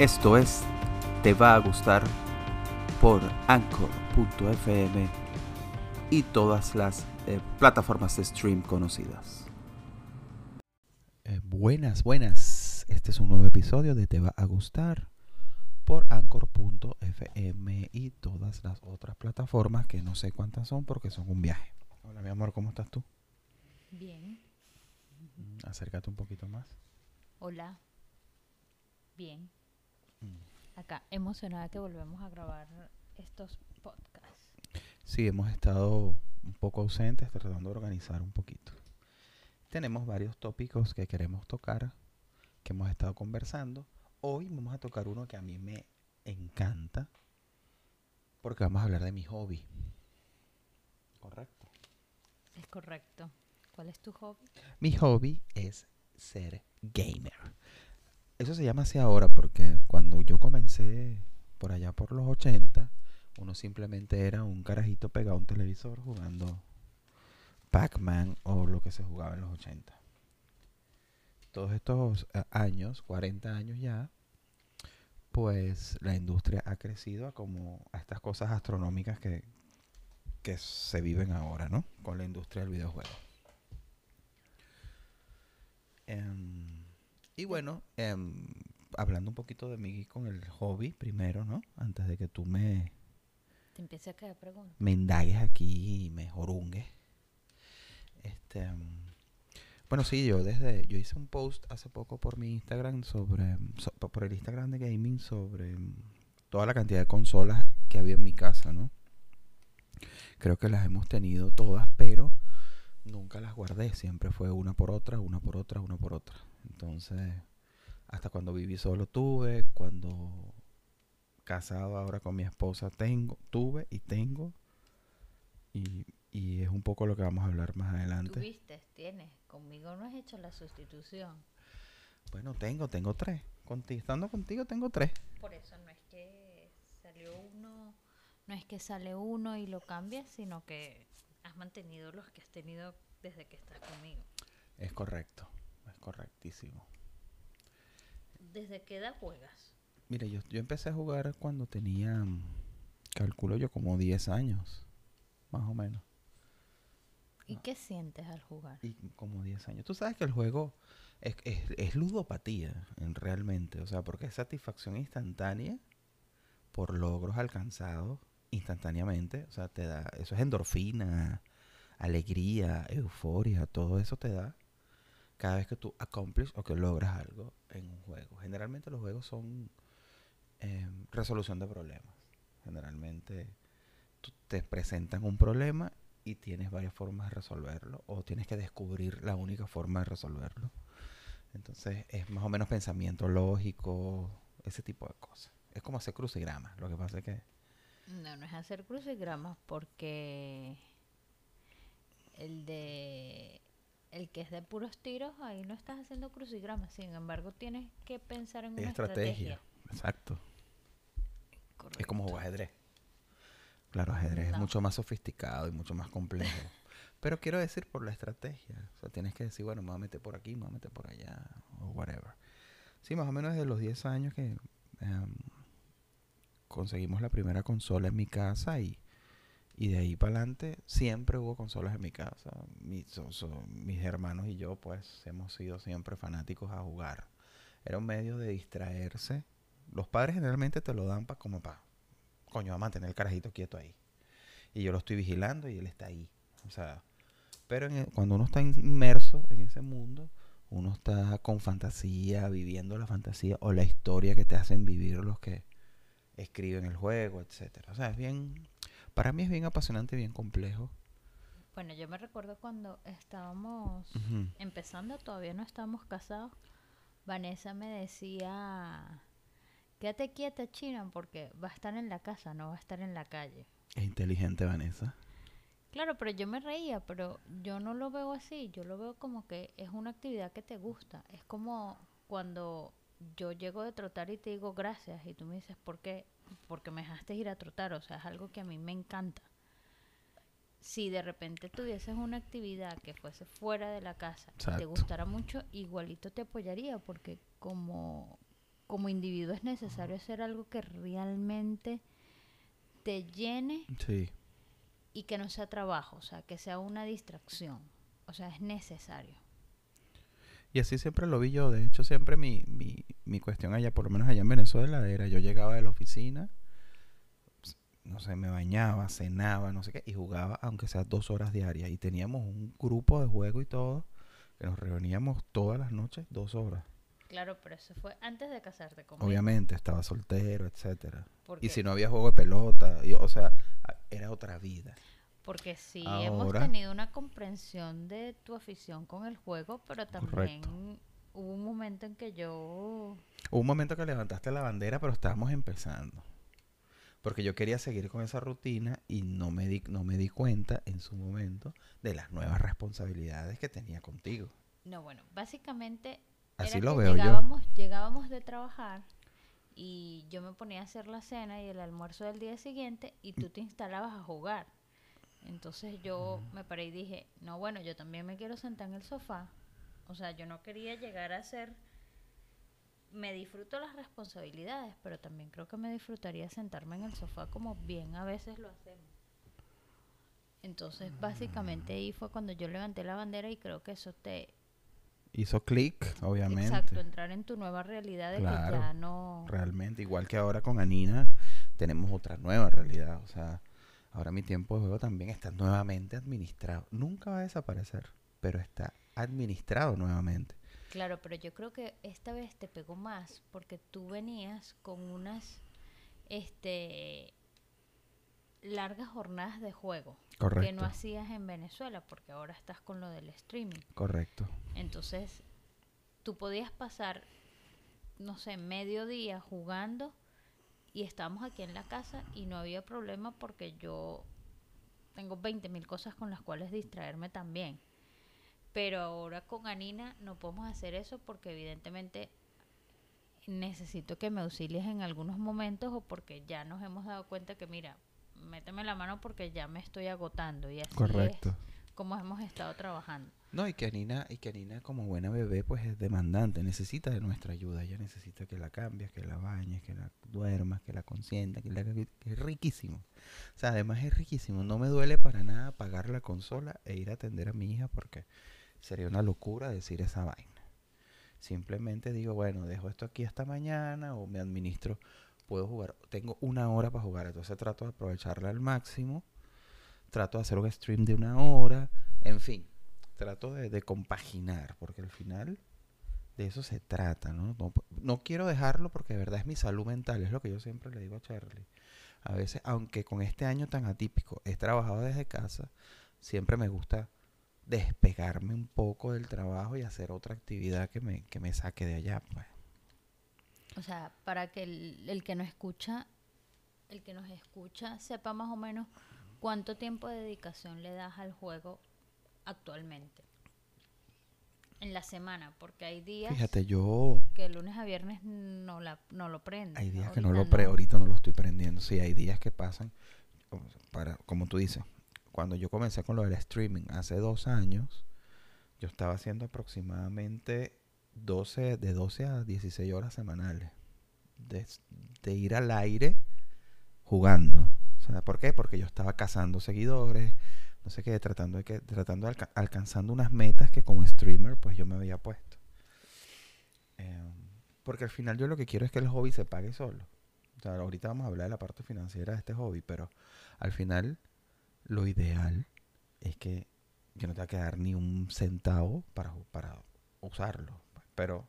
Esto es Te va a gustar por anchor.fm y todas las eh, plataformas de stream conocidas. Eh, buenas, buenas. Este es un nuevo episodio de Te va a gustar por anchor.fm y todas las otras plataformas que no sé cuántas son porque son un viaje. Hola, mi amor, ¿cómo estás tú? Bien. Acércate un poquito más. Hola. Bien. Acá, emocionada que volvemos a grabar estos podcasts. Sí, hemos estado un poco ausentes tratando de organizar un poquito. Tenemos varios tópicos que queremos tocar, que hemos estado conversando. Hoy vamos a tocar uno que a mí me encanta, porque vamos a hablar de mi hobby. Correcto. Es correcto. ¿Cuál es tu hobby? Mi hobby es ser gamer. Eso se llama así ahora porque cuando yo comencé por allá por los 80, uno simplemente era un carajito pegado a un televisor jugando Pac-Man o lo que se jugaba en los 80. Todos estos eh, años, 40 años ya, pues la industria ha crecido a como a estas cosas astronómicas que, que se viven ahora, ¿no? Con la industria del videojuego. Em, y bueno, em, hablando un poquito de mí con el hobby primero, ¿no? Antes de que tú me, Te empieza a quedar pregunta. me indagues aquí y me jorungues. Este, em, bueno, sí, yo desde, yo hice un post hace poco por mi Instagram sobre, so- por el Instagram de gaming sobre em, toda la cantidad de consolas que había en mi casa, ¿no? Creo que las hemos tenido todas, pero nunca las guardé. Siempre fue una por otra, una por otra, una por otra. Entonces, hasta cuando viví solo tuve, cuando casado ahora con mi esposa tengo, tuve y tengo. Y, y es un poco lo que vamos a hablar más adelante. Tuviste, tienes. Conmigo no has hecho la sustitución. Bueno, tengo, tengo tres. Conti- estando contigo tengo tres. Por eso no es que salió uno, no es que sale uno y lo cambias, sino que has mantenido los que has tenido desde que estás conmigo. Es correcto, es correctísimo. ¿Desde qué edad juegas? Mira, yo, yo empecé a jugar cuando tenía, mm, calculo yo, como 10 años, más o menos. ¿Y qué sientes al jugar? Y como 10 años. Tú sabes que el juego es, es, es ludopatía, en, realmente. O sea, porque es satisfacción instantánea por logros alcanzados instantáneamente. O sea, te da, eso es endorfina, alegría, euforia, todo eso te da cada vez que tú accomplishes o que logras algo en un juego. Generalmente los juegos son em, resolución de problemas. Generalmente te presentan un problema y tienes varias formas de resolverlo o tienes que descubrir la única forma de resolverlo. Entonces es más o menos pensamiento lógico, ese tipo de cosas. Es como hacer crucigramas. Lo que pasa es que No, no es hacer crucigramas porque el de el que es de puros tiros, ahí no estás haciendo crucigramas. Sin embargo, tienes que pensar en una estrategia. estrategia. Exacto. Es como jugar ajedrez. Claro, ajedrez es mucho más sofisticado y mucho más complejo. Pero quiero decir por la estrategia. O sea, tienes que decir, bueno, me voy a meter por aquí, me voy a meter por allá, o whatever. Sí, más o menos desde los 10 años que em, conseguimos la primera consola en mi casa y, y de ahí para adelante siempre hubo consolas en mi casa. Mis, so- mis hermanos y yo, pues, hemos sido siempre fanáticos a jugar. Era un medio de distraerse. Los padres generalmente te lo dan para como para, coño, a mantener el carajito quieto ahí. Y yo lo estoy vigilando y él está ahí. O sea, pero cuando uno está inmerso en ese mundo, uno está con fantasía, viviendo la fantasía o la historia que te hacen vivir los que escriben el juego, etcétera. O sea, es bien, para mí es bien apasionante, bien complejo. Bueno, yo me recuerdo cuando estábamos empezando, todavía no estábamos casados. Vanessa me decía, quédate quieta, China, porque va a estar en la casa, no va a estar en la calle. Es inteligente, Vanessa. Claro, pero yo me reía, pero yo no lo veo así, yo lo veo como que es una actividad que te gusta. Es como cuando yo llego de trotar y te digo gracias y tú me dices, ¿por qué? Porque me dejaste ir a trotar, o sea, es algo que a mí me encanta. Si de repente tuvieses una actividad que fuese fuera de la casa y te Exacto. gustara mucho, igualito te apoyaría, porque como como individuo es necesario hacer algo que realmente te llene Sí. y que no sea trabajo, o sea, que sea una distracción. O sea, es necesario. Y así siempre lo vi yo. De hecho, siempre mi, mi, mi cuestión allá, por lo menos allá en Venezuela, era yo llegaba de la oficina, no sé, me bañaba, cenaba, no sé qué, y jugaba, aunque sea dos horas diarias. Y teníamos un grupo de juego y todo, que nos reuníamos todas las noches, dos horas. Claro, pero eso fue antes de casarte conmigo. Obviamente, estaba soltero, etcétera. Y si no había juego de pelota, y, o sea, era otra vida. Porque sí, hemos tenido una comprensión de tu afición con el juego, pero también Correcto. hubo un momento en que yo... Hubo un momento que levantaste la bandera, pero estábamos empezando. Porque yo quería seguir con esa rutina y no me di, no me di cuenta en su momento de las nuevas responsabilidades que tenía contigo. No, bueno, básicamente Así era lo que veo yo. llegábamos, llegábamos de trabajar y yo me ponía a hacer la cena y el almuerzo del día siguiente y tú te instalabas a jugar. Entonces yo me paré y dije, no, bueno, yo también me quiero sentar en el sofá. O sea, yo no quería llegar a ser... Me disfruto las responsabilidades, pero también creo que me disfrutaría sentarme en el sofá como bien a veces lo hacemos. Entonces, básicamente ahí fue cuando yo levanté la bandera y creo que eso te, Hizo clic, obviamente. Exacto, entrar en tu nueva realidad de Claro, que ya no... Realmente, igual que ahora con Anina, tenemos otra nueva realidad. O sea, ahora mi tiempo de juego también está nuevamente administrado. Nunca va a desaparecer, pero está administrado nuevamente. Claro, pero yo creo que esta vez te pegó más porque tú venías con unas este largas jornadas de juego que Correcto. no hacías en Venezuela porque ahora estás con lo del streaming. Correcto. Entonces, tú podías pasar, no sé, medio día jugando y estábamos aquí en la casa y no había problema porque yo tengo 20 mil cosas con las cuales distraerme también. Pero ahora con Anina no podemos hacer eso porque evidentemente necesito que me auxilies en algunos momentos o porque ya nos hemos dado cuenta que mira, méteme la mano porque ya me estoy agotando y así Correcto. es como hemos estado trabajando. No, y que Anina, y que como buena bebé, pues es demandante, necesita de nuestra ayuda. Ella necesita que la cambies, que la bañes, que la duermas, que la consientas, que la que es riquísimo. O sea, además es riquísimo. No me duele para nada apagar la consola e ir a atender a mi hija porque sería una locura decir esa vaina. Simplemente digo, bueno, dejo esto aquí hasta mañana o me administro, puedo jugar, tengo una hora para jugar, entonces trato de aprovecharla al máximo, trato de hacer un stream de una hora, en fin, trato de, compaginar, porque al final de eso se trata, ¿no? ¿no? no quiero dejarlo porque de verdad es mi salud mental, es lo que yo siempre le digo a Charlie. A veces, aunque con este año tan atípico he trabajado desde casa, siempre me gusta despegarme un poco del trabajo y hacer otra actividad que me, que me saque de allá. Pues. O sea, para que el, el que nos escucha, el que nos escucha sepa más o menos cuánto tiempo de dedicación le das al juego actualmente. En la semana, porque hay días Fíjate, yo que de lunes a viernes no, la, no lo prendes. hay días que no lo pre, ahorita no lo estoy prendiendo. Sí, hay días que pasan, para, como tú dices, cuando yo comencé con lo del streaming hace dos años, yo estaba haciendo aproximadamente 12, de 12 a 16 horas semanales de, de ir al aire jugando. ¿Por qué? Porque yo estaba cazando seguidores, no sé qué, tratando de que, tratando de alca- alcanzando unas metas que como streamer pues yo me había puesto. Em, porque al final yo lo que quiero es que el hobby se pague solo. O sea, ahorita vamos a hablar de la parte financiera de este hobby, pero al final lo ideal es que yo no te va a quedar ni un centavo para, para usarlo. pues, Pero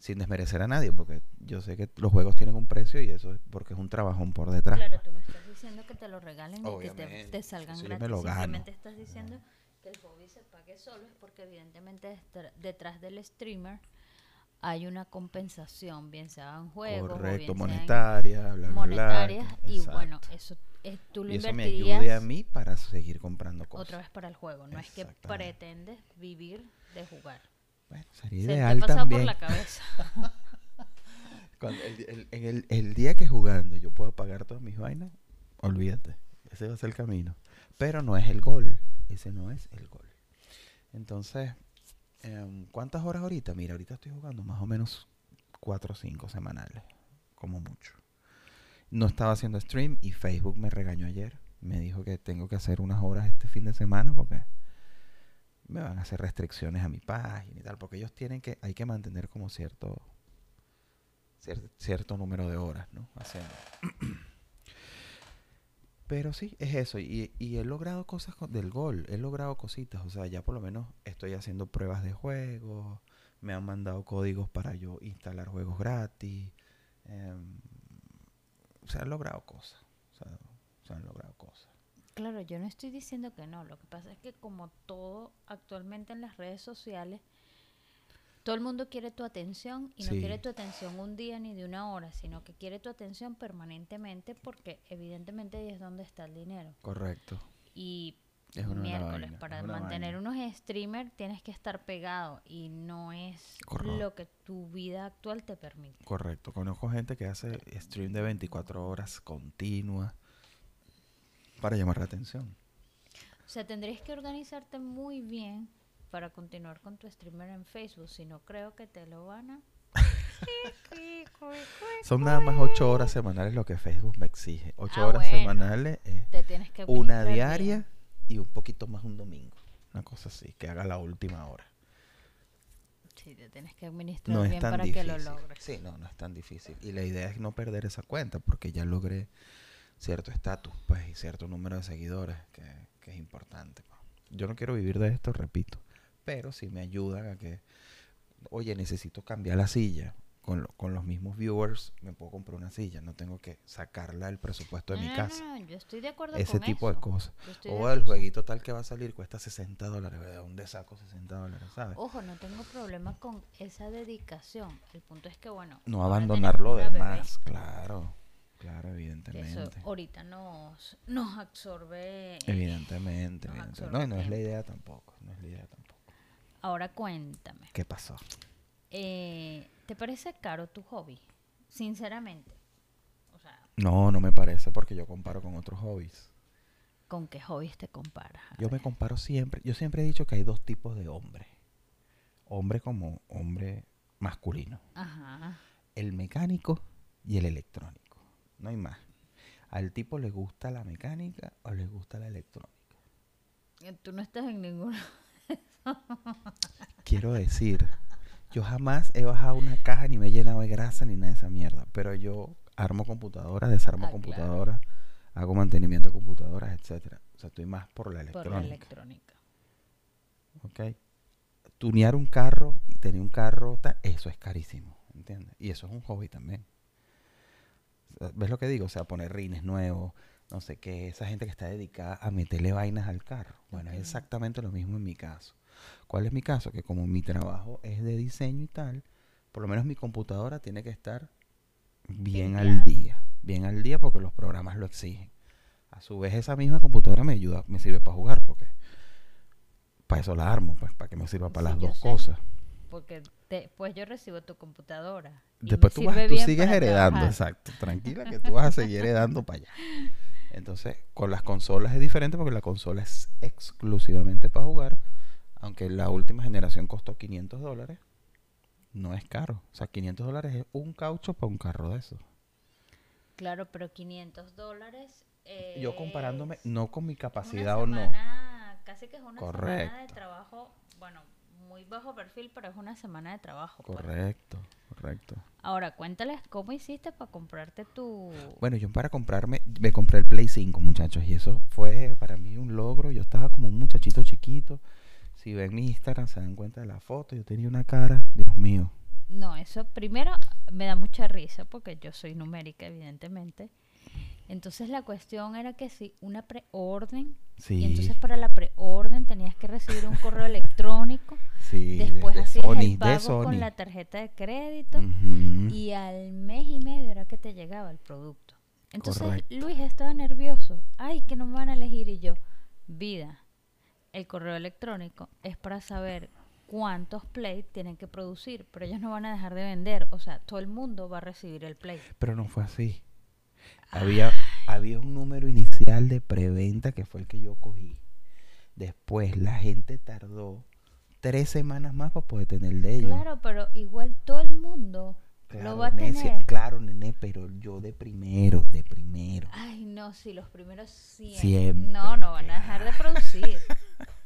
sin desmerecer a nadie, porque yo sé que los juegos tienen un precio y eso es porque es un trabajón por detrás. Claro, tú no estás diciendo que te lo regalen y que te, Obviamente, te salgan yo gratis. me lo gano. Simplemente estás diciendo que el hobby se pague solo es porque evidentemente detrás del streamer hay una compensación, bien sea en juegos o Correcto, bien sea en monetaria, bla, bla, y exacto. bueno, eso eh, tú lo y eso me ayude a mí para seguir comprando cosas. otra vez para el juego, no es que pretendes vivir de jugar. Bueno, sería Se te ideal pasa también. por la cabeza. Cuando el, el- el, el día que jugando yo pueda pagar todas mis vainas, olvídate, ese va a ser el camino. Pero no es el gol, ese no es el gol. Entonces, em, ¿cuántas horas ahorita? Mira, ahorita estoy jugando más o menos cuatro o cinco semanales, como mucho. No estaba haciendo stream y Facebook me regañó ayer. Me dijo que tengo que hacer unas horas este fin de semana porque me van a hacer restricciones a mi página y tal, porque ellos tienen que, hay que mantener como cierto, cier- cierto número de horas, ¿no? Haciendo. Pero sí, es eso. Y, he logrado cosas del gol. He logrado cositas. O sea, ya por lo menos estoy haciendo pruebas de juegos. Me han mandado códigos para yo instalar juegos gratis. em, se han logrado cosas. O se han logrado cosas. Claro, yo no estoy diciendo que no. Lo que pasa es que como todo actualmente en las redes sociales, todo el mundo quiere tu atención y no Sí. quiere tu atención un día ni de una hora, sino que quiere tu atención permanentemente porque evidentemente ahí es donde está el dinero. Correcto. Y Es una miércoles, vaina, para es una mantener vaina. unos streamers tienes que estar pegado y no es Correcto. lo que tu vida actual te permite. Correcto. Conozco gente que hace stream de 24 horas continuas para llamar la atención. O sea, tendrías que organizarte muy bien para continuar con tu streamer en Facebook, si no creo que te lo van a... Son nada más 8 horas semanales lo que Facebook me exige. 8 Ah, horas bueno. semanales es Te tienes que una bien. diaria y un poquito más un domingo. Una cosa así, que haga la última hora. Sí, te tienes que administrar No es bien tan para difícil. que lo logres. Sí, no, no es tan difícil. Y la idea es no perder esa cuenta porque ya logré cierto estatus pues, y cierto número de seguidores que, que es importante. pues. Yo no quiero vivir de esto, repito, pero si me ayudan a que, oye, necesito cambiar la silla. Con, lo- con los mismos viewers me puedo comprar una silla, no tengo que sacarla del presupuesto de No, mi casa. no, no, yo estoy de acuerdo Ese con tipo de cosas. O de el jueguito tal que va a salir cuesta 60 dólares, ¿de dónde saco 60 dólares, sabes? Ojo, no tengo problema con esa dedicación. El punto es que, bueno... no ahora abandonar tenemos lo una bebé, demás, claro, claro, evidentemente. Eso ahorita nos, nos absorbe... Evidentemente, nos evidentemente. absorbe No, no es la idea tampoco, no es la idea tampoco. Ahora cuéntame. ¿Qué pasó? Eh, ¿Te parece caro tu hobby? Sinceramente. O sea, No, no me parece porque yo comparo con otros hobbies. ¿con qué hobbies te comparas? A Yo me comparo siempre, yo siempre he dicho que hay dos tipos de hombre. Hombre como hombre masculino. Ajá. El mecánico y el electrónico. No hay más. Al tipo le gusta la mecánica o le gusta la electrónica. Eh, Tú no estás en ninguno. Quiero decir, yo jamás he bajado una caja ni me he llenado de grasa ni nada de esa mierda. Pero yo armo computadoras, desarmo Ah, claro. computadoras, hago mantenimiento de computadoras, etcétera. O sea, estoy más por la Por la electrónica. electrónica. ¿ok? Tunear un carro y tener un carro, eso es carísimo, ¿entiendes? Y eso es un hobby también. ¿Ves lo que digo? O sea, poner rines nuevos, no sé qué, esa gente que está dedicada a meterle vainas al carro. Bueno, es exactamente lo mismo en mi caso. ¿Cuál es mi caso? Que como mi trabajo es de diseño y tal, por lo menos mi computadora tiene que estar bien al día. Bien al día porque los programas lo exigen. A su vez, esa misma computadora me ayuda, me sirve para jugar porque para eso la armo, pues para que me sirva para Sí, las dos sé. cosas. Porque después yo recibo tu computadora. Después tú, vas, tú sigues heredando, trabajar. exacto. Tranquila que tú vas a seguir heredando para allá. Entonces, con las consolas es diferente porque la consola es exclusivamente para jugar. Aunque la última generación costó 500 dólares, no es caro. O sea, 500 dólares es un caucho para un carro de esos. Claro, pero 500 dólares. Yo comparándome, es no con mi una capacidad o no. semana- Casi que es una semana de Correcto. trabajo. Bueno, muy bajo perfil, pero es una semana de trabajo. pues. Correcto, correcto. Ahora, cuéntales cómo hiciste para comprarte tu. Bueno, yo para comprarme, me compré el Play 5, muchachos, y eso fue para mí un logro. Yo estaba como un muchachito chiquito. Si ven mi Instagram, se dan cuenta de la foto. Yo tenía una cara, Dios mío. No, eso primero me da mucha risa porque yo soy numérica, evidentemente. Entonces la cuestión era que si una preorden, Sí, y entonces para la preorden tenías que recibir un correo electrónico, sí, de- después de, hacías Sony, el pago con la tarjeta de crédito y al mes y medio era que te llegaba el producto. Entonces Correcto. Luis estaba nervioso, ay, que no me van a elegir y yo, vida, el correo electrónico es para saber cuántos play tienen que producir, pero ellos no van a dejar de vender, o sea, todo el mundo va a recibir el play. Pero no fue así. Había, había un número inicial de preventa que fue el que yo cogí. Después la gente tardó tres semanas más para poder tener el de ellos. Claro, pero igual todo el mundo Claro, va a necia, tener. claro, nene, pero yo de primero, de primero. Ay, no, sí, los primeros siempre. Siempre, No, no van a dejar de producir.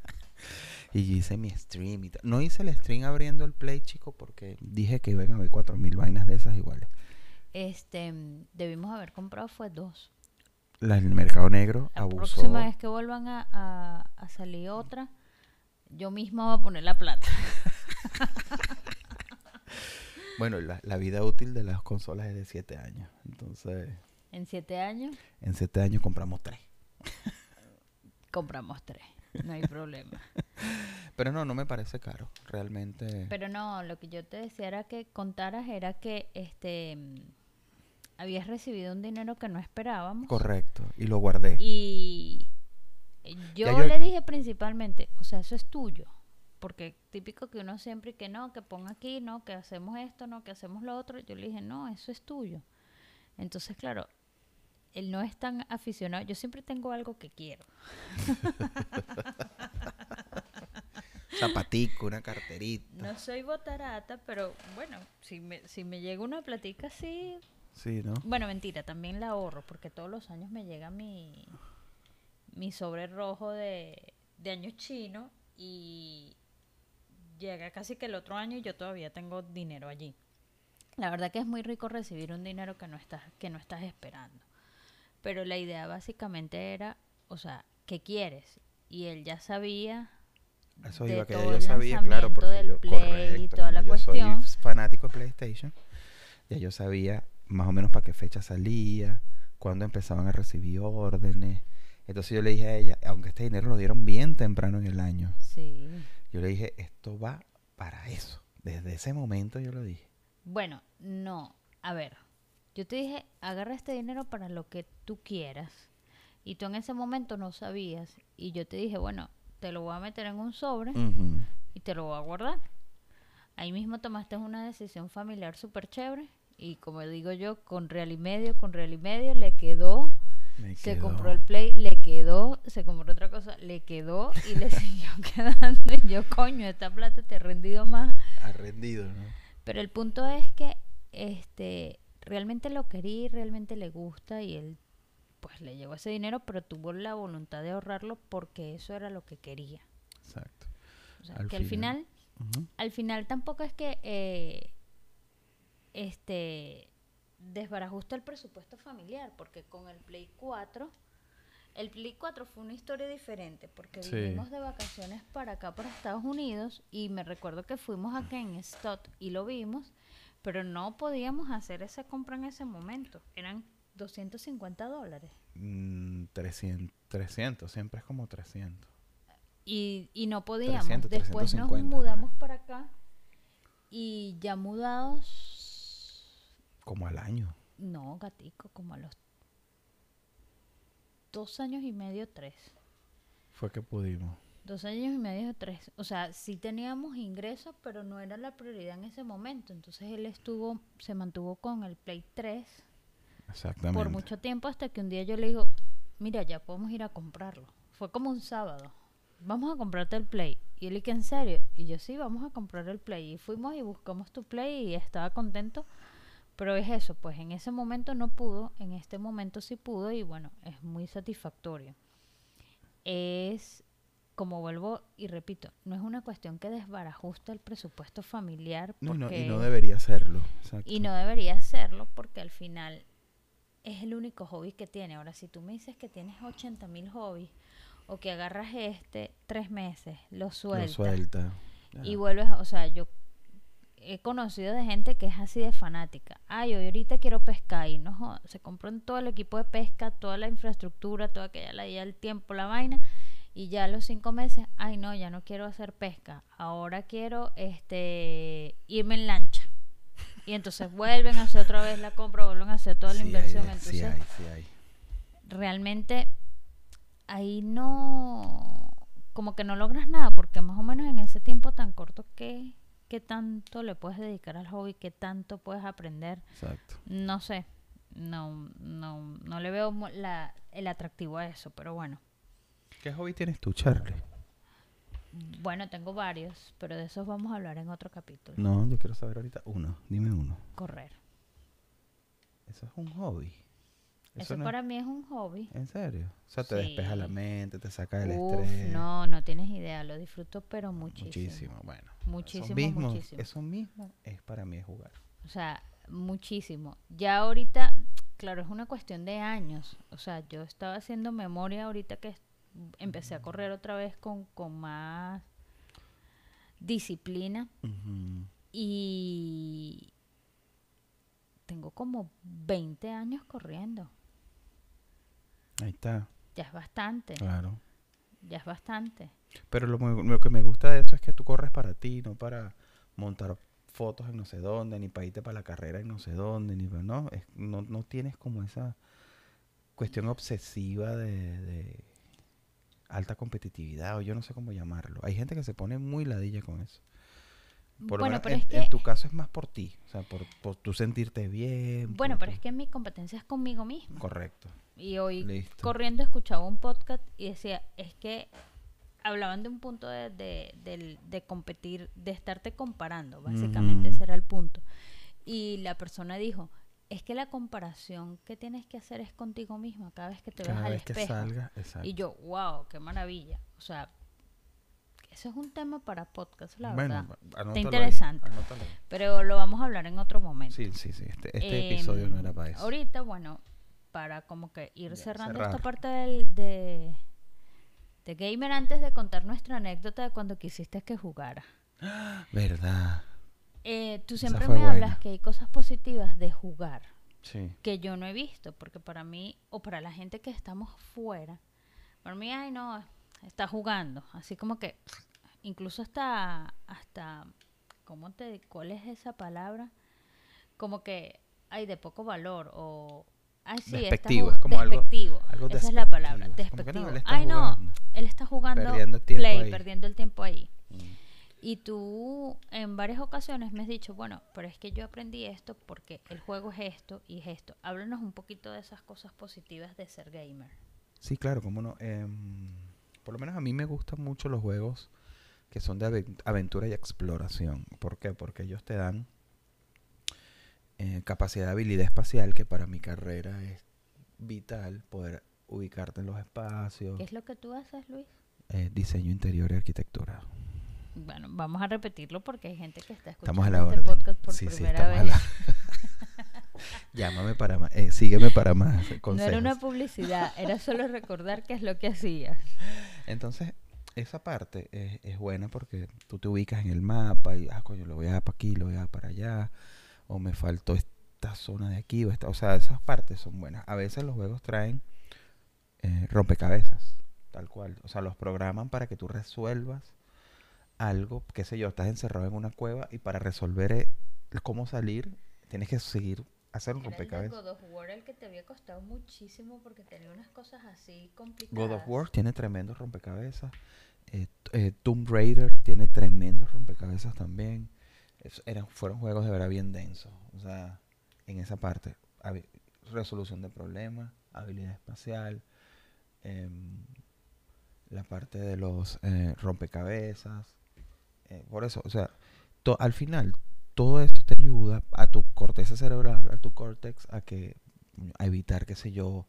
Y yo hice mi stream y. No hice el stream abriendo el play, chico, porque dije que iban a haber cuatro mil vainas de esas iguales. Este, debimos haber comprado fue dos. La del mercado negro La abusó. próxima vez que vuelvan a, a- a salir otra, yo misma voy a poner la plata. Bueno, la, la vida útil de las consolas es de siete años. Entonces, En siete años en siete años compramos tres. compramos tres. No hay problema. Pero no, no me parece caro. Realmente. Pero no, lo que yo te decía era que contaras era que este habías recibido un dinero que no esperábamos. Correcto. Y lo guardé. Y eh, yo, le dije principalmente, o sea, eso es tuyo. Porque típico que uno siempre que no, que ponga aquí, no, que hacemos esto, no, que hacemos lo otro. Yo le dije, no, eso es tuyo. Entonces, claro, él no es tan aficionado. Yo siempre tengo algo que quiero. Zapatico, una carterita. No soy botarata, pero bueno, si me, si me llega una platica así, Sí, ¿no? Bueno, mentira, también la ahorro porque todos los años me llega mi, mi sobre rojo de, de año chino y llega casi que el otro año y yo todavía tengo dinero allí. La verdad que es muy rico recibir un dinero que no estás, que no estás esperando. Pero la idea básicamente era, o sea, ¿qué quieres? Y él ya sabía Eso iba, que yo sabía, claro, porque del yo, Play y correcto, toda la yo cuestión. soy fanático de PlayStation, ya yo sabía más o menos para qué fecha salía, cuándo empezaban a recibir órdenes. Entonces yo le dije a ella, aunque este dinero lo dieron bien temprano en el año, Sí. yo le dije, esto va para eso. Desde ese momento yo lo dije. Bueno, no. A ver, yo te dije, agarra este dinero para lo que tú quieras. Y tú en ese momento no sabías. Y yo te dije, bueno, te lo voy a meter en un sobre y te lo voy a guardar. Ahí mismo tomaste una decisión familiar súper chévere. Y como digo yo, con real y medio, con real y medio, le quedó. Me Se quedó. compró el play, le quedó. Se compró otra cosa, le quedó. Y le siguió quedando. Y yo, coño, esta plata te ha rendido más. Ha rendido, ¿no? Pero el punto es que este realmente lo quería y realmente le gusta y él pues le llegó ese dinero, pero tuvo la voluntad de ahorrarlo porque eso era lo que quería. Exacto. O sea, Al que al final. final, Ujú. al final tampoco es que eh, este desbarajusta el presupuesto familiar, porque con el Play 4, el Play 4 fue una historia diferente, porque Sí. vinimos de vacaciones para acá, para Estados Unidos, y me recuerdo que fuimos acá en Stott y lo vimos, pero no podíamos hacer esa compra en ese momento, eran 250 dólares. Mm, 300, 300, siempre es como 300. Y, y no podíamos. 300, Después 350. nos mudamos para acá y ya mudados, Como al año. no, gatico, como a los dos años y medio, tres. Fue que pudimos. Dos años y medio, tres. O sea, sí teníamos ingresos, pero no era la prioridad en ese momento. Entonces él estuvo, se mantuvo con el Play 3 Exactamente. por mucho tiempo hasta que un día yo le digo, mira, ya podemos ir a comprarlo. Fue como un sábado. Vamos a comprarte el Play. Y él, ¿y que en serio? Y yo, sí, vamos a comprar el Play. Y fuimos y buscamos tu Play y estaba contento. Pero es eso, pues en ese momento no pudo, en este momento sí pudo y bueno, es muy satisfactorio. Es, como vuelvo y repito, no es una cuestión que desbarajusta el presupuesto familiar. No, y no, y no debería serlo. Exacto. y no debería hacerlo porque al final es el único hobby que tiene. Ahora, si tú me dices que tienes 80 mil hobbies o que agarras este tres meses, lo Lo sueltas suelta. y vuelves, o sea, yo he conocido de gente que es así de fanática. Ay, hoy ahorita quiero pescar y no se compró en todo el equipo de pesca, toda la infraestructura, toda aquella la ya el tiempo, la vaina y ya a los cinco meses, ay no, ya no quiero hacer pesca, ahora quiero este irme en lancha. Y entonces vuelven a hacer otra vez la compra, vuelven a hacer toda la Sí hay inversión. entonces, sí hay, sí hay. realmente ahí no como que no logras nada porque más o menos en ese tiempo tan corto que qué tanto le puedes dedicar al hobby qué tanto puedes aprender Exacto. no sé no no no le veo la, el atractivo a eso pero bueno ¿Qué hobby tienes tú, Charlie? Bueno, tengo varios, pero de esos vamos a hablar en otro capítulo. No, yo quiero saber ahorita uno. Dime uno. Correr. Eso es un hobby. Eso, no es- para mí es un hobby. ¿En serio? O sea, te despeja la Sí. mente, te saca del Uf, estrés. no, no tienes idea, lo disfruto pero muchísimo. Muchísimo, bueno. Muchísimo, eso mismo, muchísimo. Eso mismo es para mí jugar. O sea, muchísimo. Ya ahorita, claro, es una cuestión de años. O sea, yo estaba haciendo memoria ahorita que empecé a correr otra vez con, con más disciplina y tengo como 20 años corriendo. Ahí está, Ya es bastante, claro. ya es bastante. Pero lo, que me gusta de eso es que tú corres para ti, no para montar fotos en no sé dónde, ni para irte para la carrera en no sé dónde, ni para, no, es- no, no tienes como esa cuestión obsesiva de, de alta competitividad, o yo no sé cómo llamarlo. Hay gente que se pone muy ladilla con eso. Por bueno, pero en, es que en tu caso es más por ti, o sea, por, por tú sentirte bien. bueno, pero tu- es que mi competencia es conmigo misma. Correcto. Y hoy Listo. corriendo escuchaba un podcast y decía, es que hablaban de un punto de, de, de competir, de estarte comparando, básicamente Ujú. ese era el punto. Y la persona dijo, es que la comparación que tienes que hacer es contigo misma cada vez que te Cada al vez que espejo. salga, exacto. Y yo, wow, qué maravilla. O sea, eso es un tema para podcast, la bueno, verdad. ahí, interesante. ahí. Pero lo vamos a hablar en otro momento. Sí, sí, sí. Este, este episodio no era para eso. Ahorita, bueno, para como que ir cerrando cerrar. esta parte del, de, de Gamer antes de contar nuestra anécdota de cuando quisiste que jugara. ¿Verdad? Eh, tú siempre me buena. hablas que hay cosas positivas de jugar Sí. que yo no he visto, porque para mí, o para la gente que estamos fuera, para mí, ay no, está jugando, así como que, incluso hasta, hasta, ¿cómo te, cuál es esa palabra? Como que hay de poco valor, o, ay sí, Despectivo, es como algo- despectivo, algo esa es la palabra, despectivo. No, despectivo. él está ay no, jugando. él está jugando Perdiendo play, ahí. perdiendo el tiempo ahí. Mm. Y tú en varias ocasiones me has dicho, bueno, pero es que yo aprendí esto porque el juego es esto y es esto. Háblanos un poquito de esas cosas positivas de ser gamer. Sí, claro, cómo no. Em, por lo menos a mí me gustan mucho los juegos que son de aven- aventura y exploración. ¿Por qué? Porque ellos te dan eh, capacidad de habilidad espacial que para mi carrera es vital poder ubicarte en los espacios, ¿Qué es lo que tú haces, Luis? eh, diseño interior y arquitectura. Bueno, vamos a repetirlo porque hay gente que está Estamos escuchando a la este podcast por sí, sí, primera a vez. Llámame para más, eh, sígueme para más No consejos. era una publicidad, era solo recordar qué es lo que hacías. Entonces, esa parte es, es buena porque tú te ubicas en el mapa y, ah, coño, lo voy a dar para aquí, lo voy a dar para allá, o me faltó esta zona de aquí, o, esta, o sea, esas partes son buenas. A veces los juegos traen eh, rompecabezas, tal cual. O sea, los programan para que tú resuelvas algo, qué sé yo, estás encerrado en una cueva y para resolver eh, cómo salir, tienes que seguir, hacer un rompecabezas. God of War el que te había costado muchísimo porque tenía unas cosas así complicadas. God of War tiene tremendos rompecabezas. Eh, eh, Tomb Raider tiene tremendos rompecabezas también. Es- eran, fueron juegos de verdad bien densos. O sea, en esa parte. resolución de problemas, habilidad espacial, em, la parte de los eh, rompecabezas. por eso, o sea, al final, todo esto te ayuda a tu corteza cerebral, a tu córtex, a que a evitar, qué sé yo,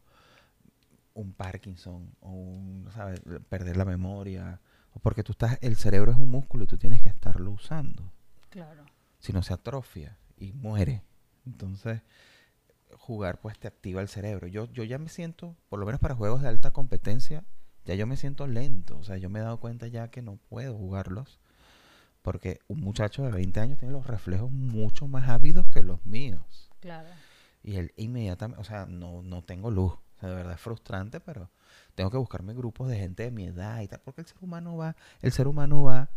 un Parkinson o un, ¿sabes? perder la memoria. O porque tú estás, el cerebro es un músculo y tú tienes que estarlo usando. Claro. Si no se atrofia y muere. Entonces, jugar pues te activa el cerebro. Yo, yo ya me siento, por lo menos para juegos de alta competencia, ya yo me siento lento. O sea, yo me he dado cuenta ya que no puedo jugarlos. Porque un muchacho de 20 años tiene los reflejos mucho más ávidos que los míos. Claro. Y él inmediatamente, o sea, no, no tengo luz. O sea, de verdad es frustrante, pero tengo que buscarme grupos de gente de mi edad y tal, porque el ser humano va, el ser humano va,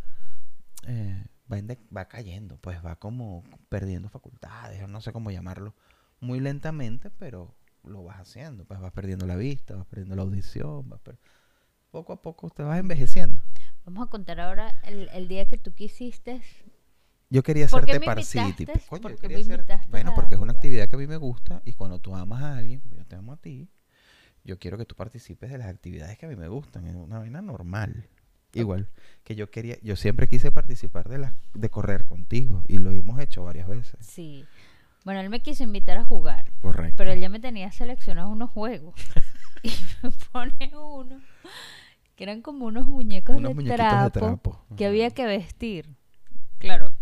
eh, va, va cayendo, pues va como perdiendo facultades, o no sé cómo llamarlo, muy lentamente, pero lo vas haciendo, pues vas perdiendo la vista, vas perdiendo la audición, vas per- poco a poco te vas envejeciendo. Vamos a contar ahora el, el día que tú quisiste. Yo quería ¿Por qué hacerte partícipe. invitaste? Coño, ¿Por yo quería me hacer- invitaste Bueno, a porque es una actividad que a mí me gusta y cuando tú amas a alguien, como yo te amo a ti, yo quiero que tú participes de las actividades que a mí me gustan. Es una vaina normal. Igual que yo quería, yo siempre quise participar de la, de correr contigo y lo hemos hecho varias veces. Sí. Bueno, él me quiso invitar a jugar, Correcto. pero él ya me tenía seleccionado unos juegos. y me pone uno que eran como unos muñecos Unos de, trapo de trapo. que Ajá. había que vestir. Claro,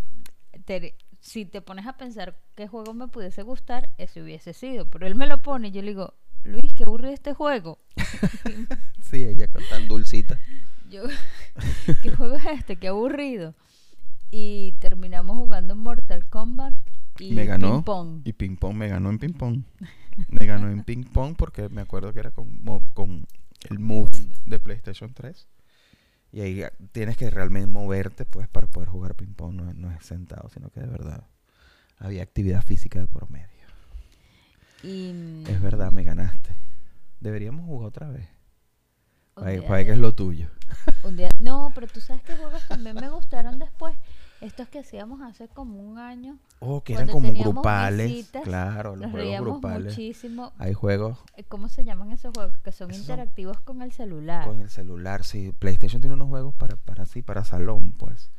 te- si te pones a pensar qué juego me pudiese gustar, ese hubiese sido. Pero él me lo pone y yo le digo, Luis, qué aburrido este juego. Sí, ella con tan dulcita. Yo, ¿qué juego es este? Qué aburrido. Y terminamos jugando Mortal Kombat y me ganó. ping pong. Y ping pong me ganó en ping pong. Me ganó en ping pong porque me acuerdo que era con, con el Move de PlayStation 3. Y ahí ah, tienes que realmente moverte pues para poder jugar ping pong. No, es- no es sentado, sino que de verdad había actividad física de por medio. Y, Es verdad, me ganaste. Deberíamos jugar otra vez. Para para de- es lo tuyo. un día- no, pero tú sabes que juegos también me gustaron después. Estos que hacíamos hace como un año. Oh, que eran como grupales. visitas, claro, los juegos grupales. muchísimo. Hay juegos Eh, ¿Cómo se llaman esos juegos? Que son Esos son- interactivos con el celular. Con el celular, sí. PlayStation tiene unos juegos para, para sí, para salón, pues.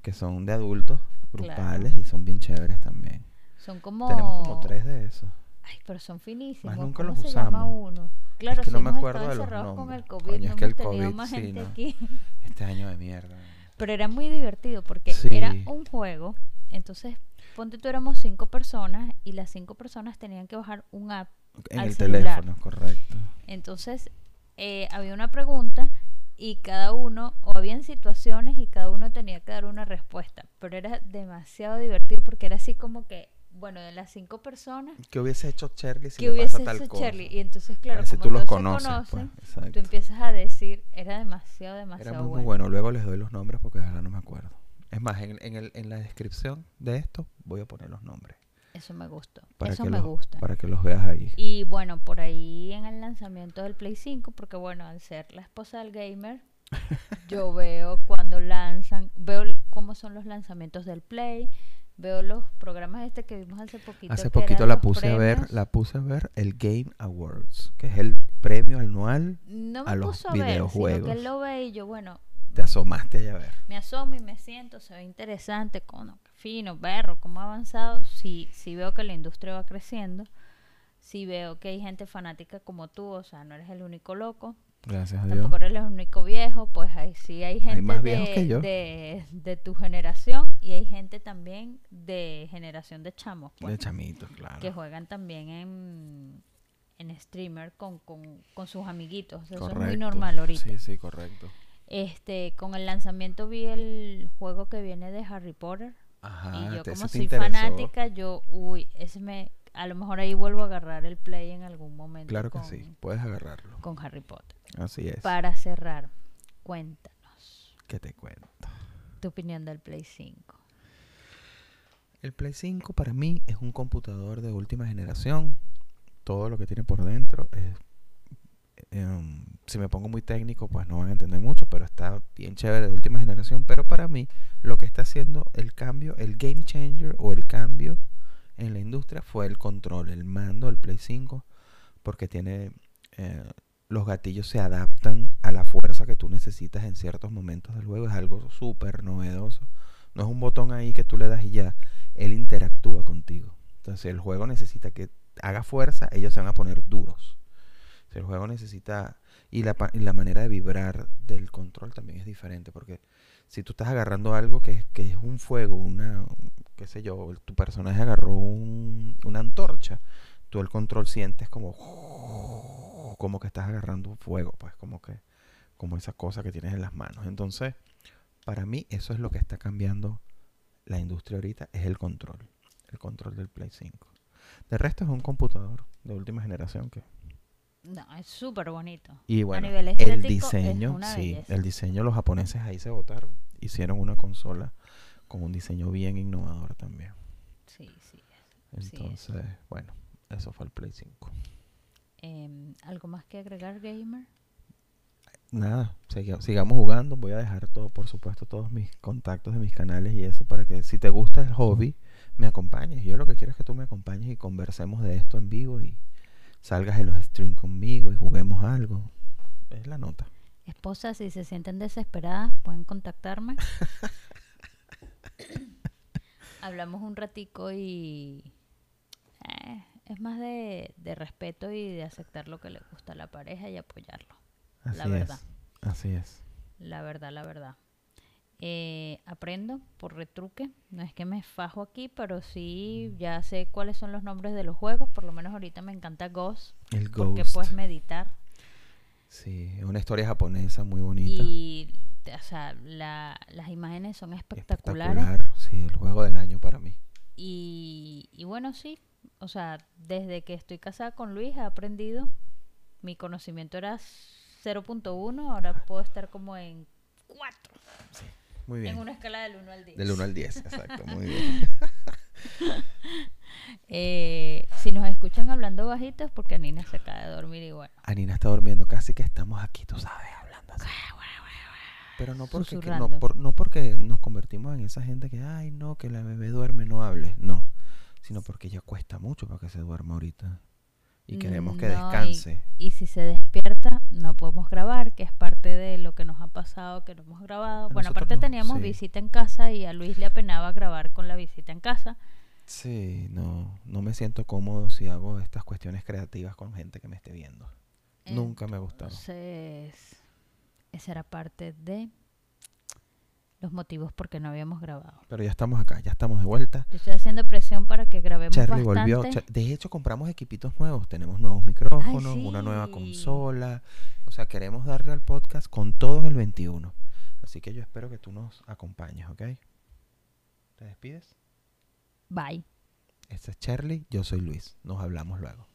Que son de adultos, grupales, y son bien chéveres también. Son como... Tenemos como tres de esos. Ay, pero son finísimos. nunca ¿Cómo los se llama usamos. uno? Claro, que no me acuerdo de los encerrados con el nombres. COVID, Coño, no es que el COVID, más sí, gente no. aquí. Este año de mierda. Pero era muy divertido porque Sí. era un juego. Entonces, ponte tú éramos cinco personas y las cinco personas tenían que bajar un app. En Al el celular. teléfono, correcto. Entonces, eh, había una pregunta y cada uno, o habían situaciones y cada uno tenía que dar una respuesta. Pero era demasiado divertido porque era así como que, bueno, de las cinco personas, ¿Qué hubiese hecho Charlie si que le pasa hubiese tal hecho cosa? Charlie? Y entonces, claro, como tú los conoces, conocen, pues. Tú empiezas a decir, era demasiado, Era demasiado muy, muy bueno. bueno. Luego les doy los nombres porque verdad no me acuerdo. Es más, en, en el, en la descripción de esto voy a poner los nombres. Eso me gustó. Para Eso me los, gusta. Para que los veas ahí. Y bueno, por ahí en el lanzamiento del Play 5, porque bueno, al ser la esposa del gamer, yo veo cuando lanzan, veo cómo son los lanzamientos del Play, veo los programas este que vimos hace poquito. Hace poquito la puse a ver, la puse a ver el Game Awards, que es el premio anual. no me a los a ver, sino que videojuegos. él lo ve y yo, bueno, Te asomaste allá a ver. me asomo y me siento, se ve interesante, qué fino, berro, cómo ha avanzado. Sí, sí veo que la industria va creciendo. Sí veo que hay gente fanática como tú, o sea, no eres el único loco. Gracias a Dios. Tampoco eres el único viejo, pues ahí sí hay gente más de, que yo. de, de tu generación y hay gente también de generación de chamos, pues, De chamitos, claro. que juegan también en, en streamer con, con, con sus amiguitos. Eso es muy normal ahorita. Sí, sí, correcto. Este, con el lanzamiento vi el juego que viene de Harry Potter Ajá, y yo como soy interesó. fanática, yo, uy, ese me, a lo mejor ahí vuelvo a agarrar el play en algún momento Claro que con, sí, puedes agarrarlo. con Harry Potter. Así es. Para cerrar, cuéntanos ¿Qué te cuento? tu opinión del Play 5. El Play 5 para mí es un computador de última generación. Todo lo que tiene por dentro es... em, si me pongo muy técnico, pues no van a entender mucho, pero está bien chévere de última generación. Pero para mí, lo que está haciendo el cambio, el game changer o el cambio en la industria fue el control, el mando del Play 5, porque tiene... eh, los gatillos se adaptan a la fuerza que tú necesitas en ciertos momentos del juego. Es algo súper novedoso. No es un botón ahí que tú le das y ya. Él interactúa contigo. Entonces, el juego necesita que haga fuerza, ellos se van a poner duros. Si el juego necesita... Y la, y la manera de vibrar del control también es diferente. Porque si tú estás agarrando algo que, que es un fuego, una... qué sé yo, tu personaje agarró un- una antorcha, tú el control sientes como... como que estás agarrando fuego, pues como que... como esa cosa que tienes en las manos. Entonces, para mí eso es lo que está cambiando la industria ahorita, es el control. El control del Play 5. De resto es un computador de última generación que... No, es súper bonito. Y bueno, nivel el estético diseño, sí, belleza. el diseño los japoneses ahí se votaron. Hicieron una consola con un diseño bien innovador también. Sí, sí. es. Sí, Entonces, bueno, eso fue el Play 5. Em, ¿Algo más que agregar, gamer? Nada, siga- sigamos jugando. Voy a dejar todo, por supuesto, todos mis contactos de mis canales y eso para que si te gusta el hobby, me acompañes. Yo lo que quiero es que tú me acompañes y conversemos de esto en vivo y salgas en los streams conmigo y juguemos algo. Es la nota. Esposas, si se sienten desesperadas, pueden contactarme. Hablamos un ratico y eh, es más de, de respeto y de aceptar lo que le gusta a la pareja y apoyarlo. Así La verdad. es. Así es. La verdad, la verdad. Eh, aprendo por retruque. No es que me fajo aquí, pero sí ya sé cuáles son los nombres de los juegos. Por lo menos ahorita me encanta Ghost. El Porque Ghost. puedes meditar. Sí, es una historia japonesa muy bonita. Y, o sea, la- las imágenes son espectaculares. Espectacular. Sí, el juego del año para mí. Y, y bueno, sí. O sea, desde que estoy casada con Luis he aprendido. Mi conocimiento era 0.1. Ahora puedo estar como en 4. Muy bien. En una escala del 1 al 10. Del 1 al 10, exacto. Muy bien. Eh, si nos escuchan hablando bajito es porque Nina se acaba de dormir y bueno. Anina está durmiendo, casi que estamos aquí, tú sabes, hablando así. Pero no porque, que- no, por- no porque nos convertimos en esa gente que, ay, no, que la bebé duerme, no hable. No, sino porque ya cuesta mucho para que se duerma ahorita. Y queremos que No, descanse. Y, si se despierta, no podemos grabar, que es parte de lo que nos ha pasado, que no hemos grabado. Bueno, nosotros aparte no, teníamos sí. visita en casa y a Luis le apenaba grabar con la visita en casa. Sí, no, no me siento cómodo si hago estas cuestiones creativas con gente que me esté viendo. Nunca me ha gustado. Entonces, esa era parte de los motivos por qué no habíamos grabado. Pero ya estamos acá, ya estamos de vuelta. Yo estoy haciendo presión para que grabemos Charlie bastante. volvió. De hecho, compramos equipitos nuevos. Tenemos nuevos micrófonos, una nueva consola. O sea, queremos darle al podcast con todo en el 21. Así que yo espero que tú nos acompañes, ¿ok? ¿Te despides? Bye. Este es Charlie, yo soy Luis. Nos hablamos luego.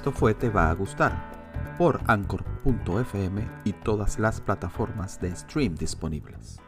Esto fue Te va a gustar por anchor.fm y todas las plataformas de stream disponibles.